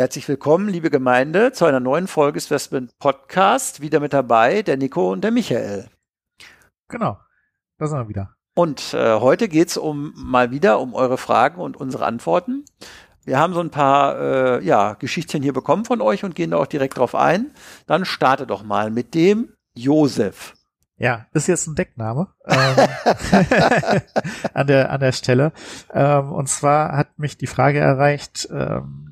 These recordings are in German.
Herzlich willkommen, liebe Gemeinde, zu einer neuen Folge des Westman Podcast. Wieder mit dabei der Nico und der Michael. Genau, da sind wir wieder. Und äh, heute geht's um mal wieder um eure Fragen und unsere Antworten. Wir haben so ein paar äh, ja, Geschichtchen hier bekommen von euch und gehen da auch direkt drauf ein. Dann starte doch mal mit dem Josef. Ja, ist jetzt ein Deckname ähm, an der an der Stelle. Ähm, und zwar hat mich die Frage erreicht, ähm,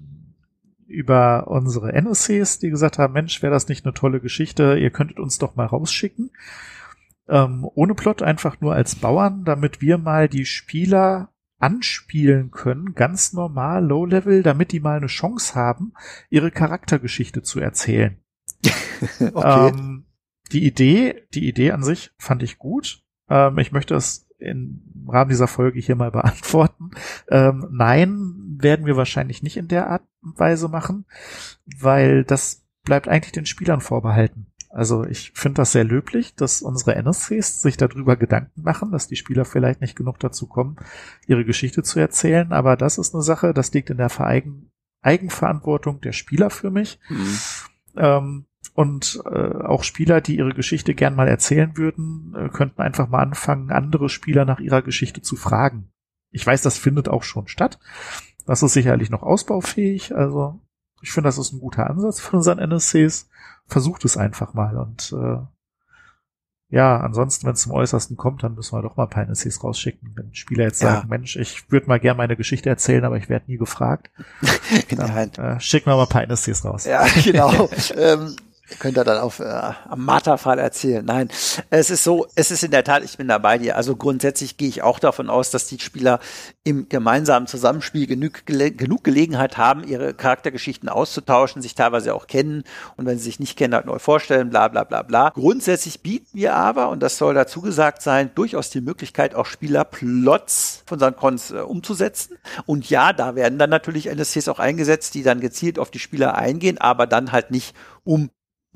über unsere NSCs, die gesagt haben, Mensch, wäre das nicht eine tolle Geschichte, ihr könntet uns doch mal rausschicken. Ähm, ohne Plot, einfach nur als Bauern, damit wir mal die Spieler anspielen können, ganz normal, Low-Level, damit die mal eine Chance haben, ihre Charaktergeschichte zu erzählen. okay. Ähm, die Idee, die Idee an sich fand ich gut. Ähm, ich möchte es im Rahmen dieser Folge hier mal beantworten. Ähm, nein, werden wir wahrscheinlich nicht in der Art und Weise machen, weil das bleibt eigentlich den Spielern vorbehalten. Also ich finde das sehr löblich, dass unsere NSCs sich darüber Gedanken machen, dass die Spieler vielleicht nicht genug dazu kommen, ihre Geschichte zu erzählen. Aber das ist eine Sache, das liegt in der Vereigen Eigenverantwortung der Spieler für mich. Mhm. Ähm, und äh, auch Spieler, die ihre Geschichte gern mal erzählen würden, äh, könnten einfach mal anfangen, andere Spieler nach ihrer Geschichte zu fragen. Ich weiß, das findet auch schon statt. Das ist sicherlich noch ausbaufähig. Also ich finde, das ist ein guter Ansatz für unseren NSCs. Versucht es einfach mal. Und äh, ja, ansonsten, wenn es zum Äußersten kommt, dann müssen wir doch mal ein paar NSCs rausschicken. Wenn Spieler jetzt ja. sagen, Mensch, ich würde mal gerne meine Geschichte erzählen, aber ich werde nie gefragt, dann äh, schicken wir mal ein paar NSCs raus. Ja, genau. ähm, Könnt ihr dann auf äh, am Marterfall erzählen. Nein, es ist so, es ist in der Tat, ich bin da bei dir. Also grundsätzlich gehe ich auch davon aus, dass die Spieler im gemeinsamen Zusammenspiel genug, genug Gelegenheit haben, ihre Charaktergeschichten auszutauschen, sich teilweise auch kennen und wenn sie sich nicht kennen, halt neu vorstellen, bla bla bla bla. Grundsätzlich bieten wir aber, und das soll dazu gesagt sein, durchaus die Möglichkeit, auch Spielerplots von unseren Cons äh, umzusetzen. Und ja, da werden dann natürlich NSCs auch eingesetzt, die dann gezielt auf die Spieler eingehen, aber dann halt nicht um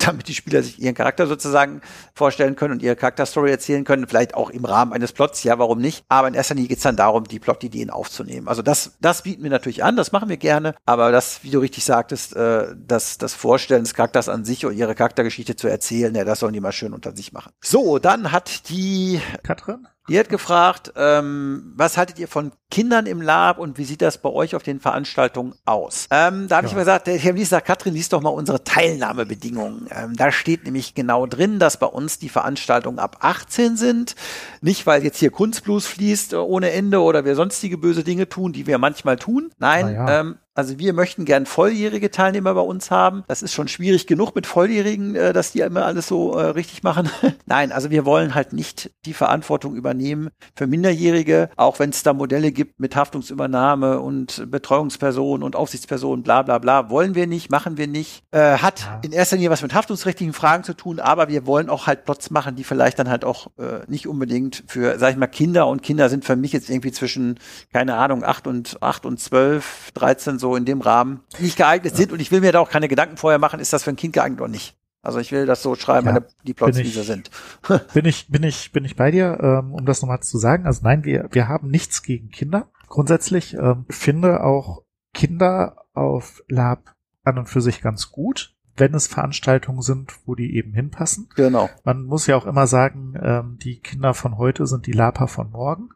damit die Spieler sich ihren Charakter sozusagen vorstellen können und ihre Charakterstory erzählen können, vielleicht auch im Rahmen eines Plots, ja, warum nicht? Aber in erster Linie geht es dann darum, die Plotideen aufzunehmen. Also das, das bieten wir natürlich an, das machen wir gerne, aber das, wie du richtig sagtest, äh, das, das Vorstellen des Charakters an sich und ihre Charaktergeschichte zu erzählen, ja, das sollen die mal schön unter sich machen. So, dann hat die Katrin die hat gefragt, ähm, was haltet ihr von Kindern im Lab und wie sieht das bei euch auf den Veranstaltungen aus? Ähm, da habe ja. ich mal gesagt, der Herr Lisa Katrin, liest doch mal unsere Teilnahmebedingungen. Ähm, da steht nämlich genau drin, dass bei uns die Veranstaltungen ab 18 sind. Nicht, weil jetzt hier Kunstblues fließt ohne Ende oder wir sonstige böse Dinge tun, die wir manchmal tun. Nein, ja. ähm, also wir möchten gern volljährige Teilnehmer bei uns haben. Das ist schon schwierig genug mit Volljährigen, äh, dass die immer alles so äh, richtig machen. Nein, also wir wollen halt nicht die Verantwortung übernehmen für Minderjährige, auch wenn es da Modelle gibt mit Haftungsübernahme und Betreuungspersonen und Aufsichtspersonen, bla bla bla. Wollen wir nicht, machen wir nicht. Äh, hat in erster Linie was mit haftungsrechtlichen Fragen zu tun, aber wir wollen auch halt Plots machen, die vielleicht dann halt auch äh, nicht unbedingt für, sag ich mal, Kinder und Kinder sind für mich jetzt irgendwie zwischen, keine Ahnung, acht und acht und zwölf, dreizehn so in dem Rahmen nicht geeignet ja. sind. Und ich will mir da auch keine Gedanken vorher machen, ist das für ein Kind geeignet oder nicht. Also ich will das so schreiben, ja, die Plots, wie sie sind. bin ich, bin ich, bin ich bei dir, ähm, um das nochmal zu sagen. Also nein, wir, wir haben nichts gegen Kinder. Grundsätzlich ähm, finde auch Kinder auf Lab an und für sich ganz gut, wenn es Veranstaltungen sind, wo die eben hinpassen. Genau. Man muss ja auch immer sagen, ähm, die Kinder von heute sind die Laper von morgen.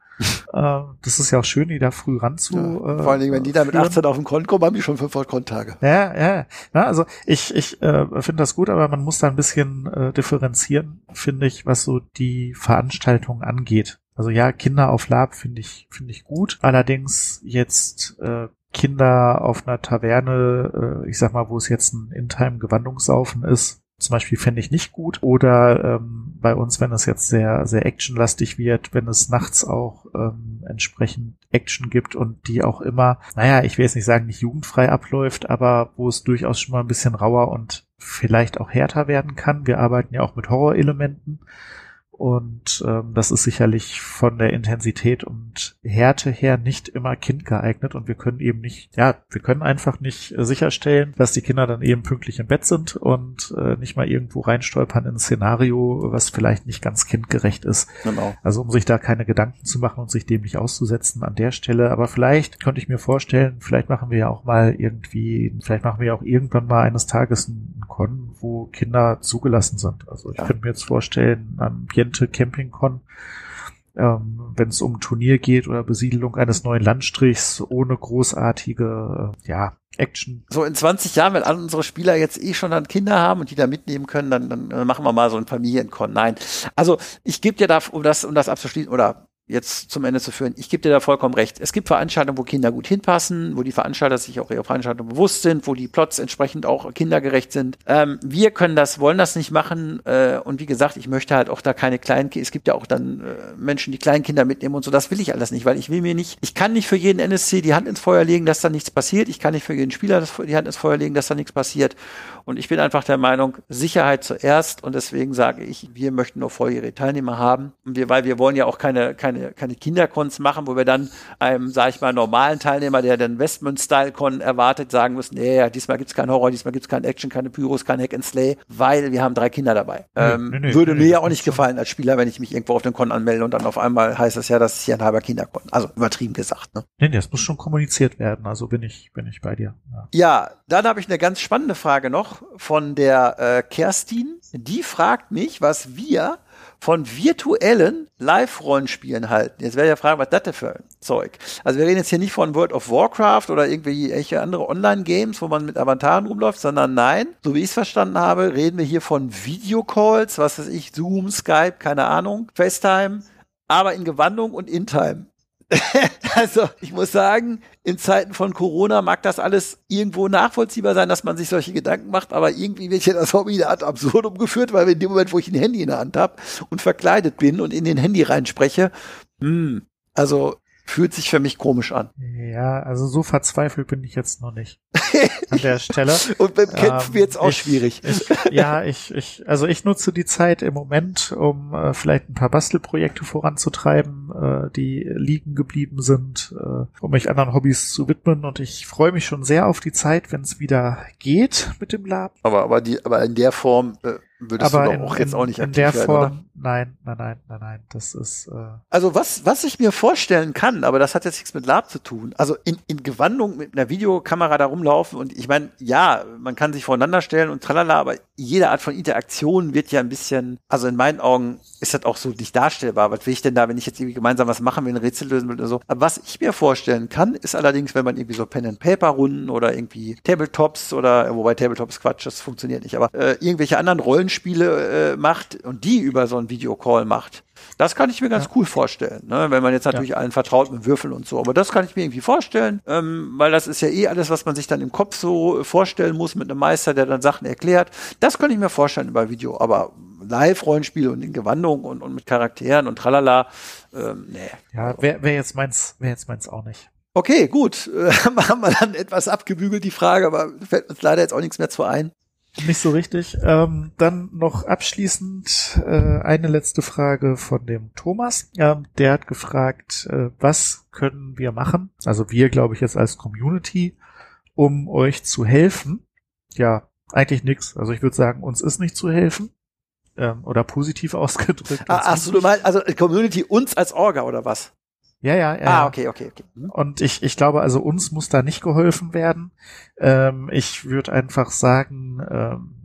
Äh, das ist ja auch schön, die da früh ran zu. Ja, vor allen Dingen, wenn die da mit 18 auf den Konto kommen, haben die schon fünf Kontage. Ja, ja. ja also ich, ich äh, finde das gut, aber man muss da ein bisschen äh, differenzieren, finde ich, was so die Veranstaltung angeht. Also ja, Kinder auf Lab finde ich, finde ich gut. Allerdings jetzt äh, Kinder auf einer Taverne, äh, ich sag mal, wo es jetzt ein In-Time-Gewandungssaufen ist, zum Beispiel fände ich nicht gut. Oder ähm, bei uns, wenn es jetzt sehr, sehr actionlastig wird, wenn es nachts auch ähm, entsprechend Action gibt und die auch immer, naja, ich will jetzt nicht sagen, nicht jugendfrei abläuft, aber wo es durchaus schon mal ein bisschen rauer und vielleicht auch härter werden kann. Wir arbeiten ja auch mit Horrorelementen. Und ähm, das ist sicherlich von der Intensität und Härte her nicht immer kindgeeignet. Und wir können eben nicht, ja, wir können einfach nicht äh, sicherstellen, dass die Kinder dann eben pünktlich im Bett sind und äh, nicht mal irgendwo reinstolpern in ein Szenario, was vielleicht nicht ganz kindgerecht ist. Genau. Also um sich da keine Gedanken zu machen und sich dem nicht auszusetzen an der Stelle. Aber vielleicht könnte ich mir vorstellen, vielleicht machen wir ja auch mal irgendwie, vielleicht machen wir ja auch irgendwann mal eines Tages einen Con, wo Kinder zugelassen sind. Also ich ja. könnte mir jetzt vorstellen, am Ambiente Campingcon, ähm, wenn es um Turnier geht oder Besiedelung eines neuen Landstrichs ohne großartige, äh, ja, Action. So in 20 Jahren, wenn alle unsere Spieler jetzt eh schon dann Kinder haben und die da mitnehmen können, dann, dann machen wir mal so ein Familienkon. Nein. Also ich gebe dir da, um das, um das abzuschließen, oder jetzt zum Ende zu führen. Ich gebe dir da vollkommen recht. Es gibt Veranstaltungen, wo Kinder gut hinpassen, wo die Veranstalter sich auch ihrer Veranstaltung bewusst sind, wo die Plots entsprechend auch kindergerecht sind. Ähm, wir können das, wollen das nicht machen. Äh, und wie gesagt, ich möchte halt auch da keine kleinen. Es gibt ja auch dann äh, Menschen, die Kleinkinder mitnehmen und so. Das will ich alles nicht, weil ich will mir nicht, ich kann nicht für jeden NSC die Hand ins Feuer legen, dass da nichts passiert. Ich kann nicht für jeden Spieler die Hand ins Feuer legen, dass da nichts passiert. Und ich bin einfach der Meinung, Sicherheit zuerst. Und deswegen sage ich, wir möchten nur volljährige Teilnehmer haben. Und wir, weil wir wollen ja auch keine, keine, keine Kindercons machen, wo wir dann einem, sage ich mal, normalen Teilnehmer, der den Westmund-Style-Con erwartet, sagen müssen, nee, ja, diesmal gibt's kein Horror, diesmal gibt's kein Action, keine Pyros, kein Hack and Slay, weil wir haben drei Kinder dabei. Ähm, nee, nee, würde nee, mir ja auch nicht gefallen als Spieler, wenn ich mich irgendwo auf den Con anmelde und dann auf einmal heißt es ja, das ist hier ein halber Kindercon. Also übertrieben gesagt. Ne? Nee, das muss schon kommuniziert werden. Also bin ich, bin ich bei dir. Ja, ja dann habe ich eine ganz spannende Frage noch von der äh, Kerstin. Die fragt mich, was wir von virtuellen Live-Rollenspielen halten. Jetzt werde ich ja fragen, was das denn für ein Zeug? Also wir reden jetzt hier nicht von World of Warcraft oder irgendwie welche andere Online-Games, wo man mit Avataren rumläuft, sondern nein, so wie ich es verstanden habe, reden wir hier von Videocalls, was weiß ich, Zoom, Skype, keine Ahnung, FaceTime, aber in Gewandung und in Time. also ich muss sagen, in Zeiten von Corona mag das alles irgendwo nachvollziehbar sein, dass man sich solche Gedanken macht, aber irgendwie wird ja das Hobby ad absurdum geführt, weil in dem Moment, wo ich ein Handy in der Hand habe und verkleidet bin und in den Handy reinspreche, hm, also fühlt sich für mich komisch an. Ja, also so verzweifelt bin ich jetzt noch nicht an der Stelle. Und beim Kämpfen ähm, wird es auch ich, schwierig. Ich, ja, ich, ich, also ich nutze die Zeit im Moment, um äh, vielleicht ein paar Bastelprojekte voranzutreiben, äh, die liegen geblieben sind, äh, um mich anderen Hobbys zu widmen. Und ich freue mich schon sehr auf die Zeit, wenn es wieder geht mit dem Lab. Aber, aber die, aber in der Form äh, würdest aber du doch in, auch jetzt auch nicht in der werden, Form, oder? Nein, nein, nein, nein, nein. Das ist. Äh also was, was ich mir vorstellen kann, aber das hat jetzt nichts mit Lab zu tun. Also in, in Gewandung mit einer Videokamera da rumlaufen und ich meine, ja, man kann sich voneinander stellen und tralala, aber jede Art von Interaktion wird ja ein bisschen, also in meinen Augen ist das auch so nicht darstellbar. Was will ich denn da, wenn ich jetzt irgendwie gemeinsam was machen will, ein Rätsel lösen will oder so. Aber was ich mir vorstellen kann, ist allerdings, wenn man irgendwie so Pen-and-Paper-Runden oder irgendwie Tabletops oder, wobei Tabletops Quatsch, das funktioniert nicht, aber äh, irgendwelche anderen Rollenspiele äh, macht und die über so ein Videocall macht. Das kann ich mir ganz ja. cool vorstellen, ne? wenn man jetzt natürlich ja. allen vertraut mit Würfeln und so. Aber das kann ich mir irgendwie vorstellen, ähm, weil das ist ja eh alles, was man sich dann im Kopf so vorstellen muss mit einem Meister, der dann Sachen erklärt. Das kann ich mir vorstellen über Video. Aber Live-Rollenspiele und in Gewandung und, und mit Charakteren und tralala, ähm, nee. Ja, wer, wer jetzt meins, wer jetzt meins auch nicht. Okay, gut. Äh, haben wir dann etwas abgebügelt, die Frage, aber fällt uns leider jetzt auch nichts mehr zu ein. Nicht so richtig. Ähm, dann noch abschließend äh, eine letzte Frage von dem Thomas. Ähm, der hat gefragt, äh, was können wir machen? Also wir, glaube ich, jetzt als Community, um euch zu helfen. Ja, eigentlich nichts. Also ich würde sagen, uns ist nicht zu helfen. Ähm, oder positiv ausgedrückt. Ah, ach so, du meinst, also Community uns als Orga oder was? Ja, ja, ja. Ah, okay, okay, okay. Mhm. Und ich, ich glaube, also uns muss da nicht geholfen werden. Ähm, ich würde einfach sagen, ähm,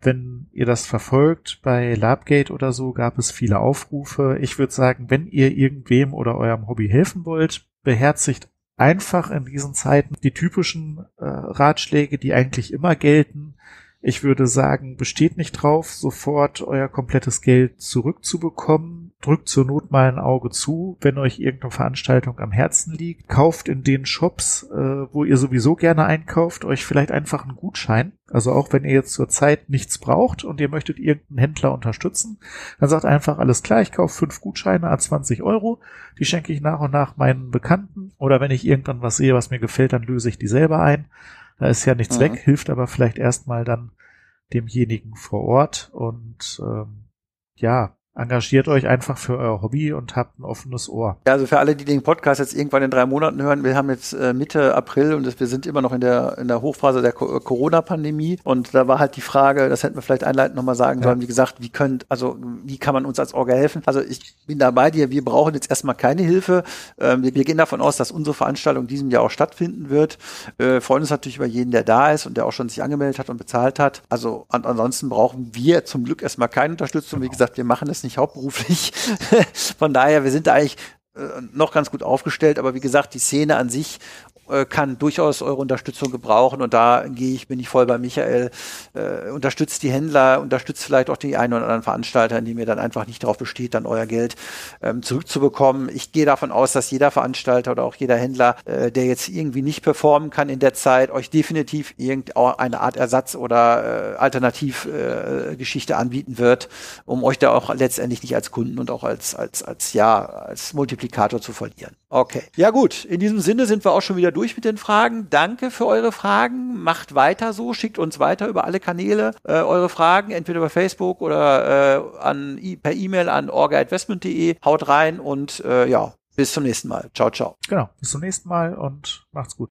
wenn ihr das verfolgt, bei Labgate oder so gab es viele Aufrufe. Ich würde sagen, wenn ihr irgendwem oder eurem Hobby helfen wollt, beherzigt einfach in diesen Zeiten die typischen äh, Ratschläge, die eigentlich immer gelten. Ich würde sagen, besteht nicht drauf, sofort euer komplettes Geld zurückzubekommen drückt zur Not mal ein Auge zu, wenn euch irgendeine Veranstaltung am Herzen liegt. Kauft in den Shops, äh, wo ihr sowieso gerne einkauft, euch vielleicht einfach einen Gutschein. Also auch wenn ihr jetzt zur Zeit nichts braucht und ihr möchtet irgendeinen Händler unterstützen, dann sagt einfach alles klar, ich kaufe fünf Gutscheine a 20 Euro, die schenke ich nach und nach meinen Bekannten oder wenn ich irgendwann was sehe, was mir gefällt, dann löse ich die selber ein. Da ist ja nichts mhm. weg, hilft aber vielleicht erstmal dann demjenigen vor Ort und ähm, ja, engagiert euch einfach für euer Hobby und habt ein offenes Ohr. Ja, also für alle, die den Podcast jetzt irgendwann in drei Monaten hören, wir haben jetzt äh, Mitte April und wir sind immer noch in der, in der Hochphase der Corona-Pandemie und da war halt die Frage, das hätten wir vielleicht einleitend nochmal sagen sollen, wie gesagt, wie könnt, also wie kann man uns als Orga helfen? Also ich bin da bei dir, wir brauchen jetzt erstmal keine Hilfe. Ähm, wir, wir, gehen davon aus, dass unsere Veranstaltung in diesem Jahr auch stattfinden wird. Äh, freuen uns natürlich über jeden, der da ist und der auch schon sich angemeldet hat und bezahlt hat. Also an, ansonsten brauchen wir zum Glück erstmal keine Unterstützung. Wie gesagt, wir machen es nicht nicht hauptberuflich. Von daher, wir sind da eigentlich äh, noch ganz gut aufgestellt, aber wie gesagt, die Szene an sich äh, kann durchaus eure Unterstützung gebrauchen und da gehe ich, bin ich voll bei Michael. Äh, unterstützt die Händler, unterstützt vielleicht auch die einen oder anderen Veranstalter, indem ihr dann einfach nicht darauf besteht, dann euer Geld ähm, zurückzubekommen. Ich gehe davon aus, dass jeder Veranstalter oder auch jeder Händler, äh, der jetzt irgendwie nicht performen kann in der Zeit, euch definitiv irgendeine Art Ersatz oder äh, Alternativgeschichte äh, anbieten wird, um euch da auch letztendlich nicht als Kunden und auch als, als, als, ja, als Multiplikator zu verlieren. Okay. Ja gut, in diesem Sinne sind wir auch schon wieder durch mit den Fragen. Danke für eure Fragen. Macht weiter so, schickt uns weiter über alle Kanäle äh, eure Fragen, entweder über Facebook oder äh, an, per E-Mail an orga.investment.de. Haut rein und äh, ja, bis zum nächsten Mal. Ciao, ciao. Genau, bis zum nächsten Mal und macht's gut.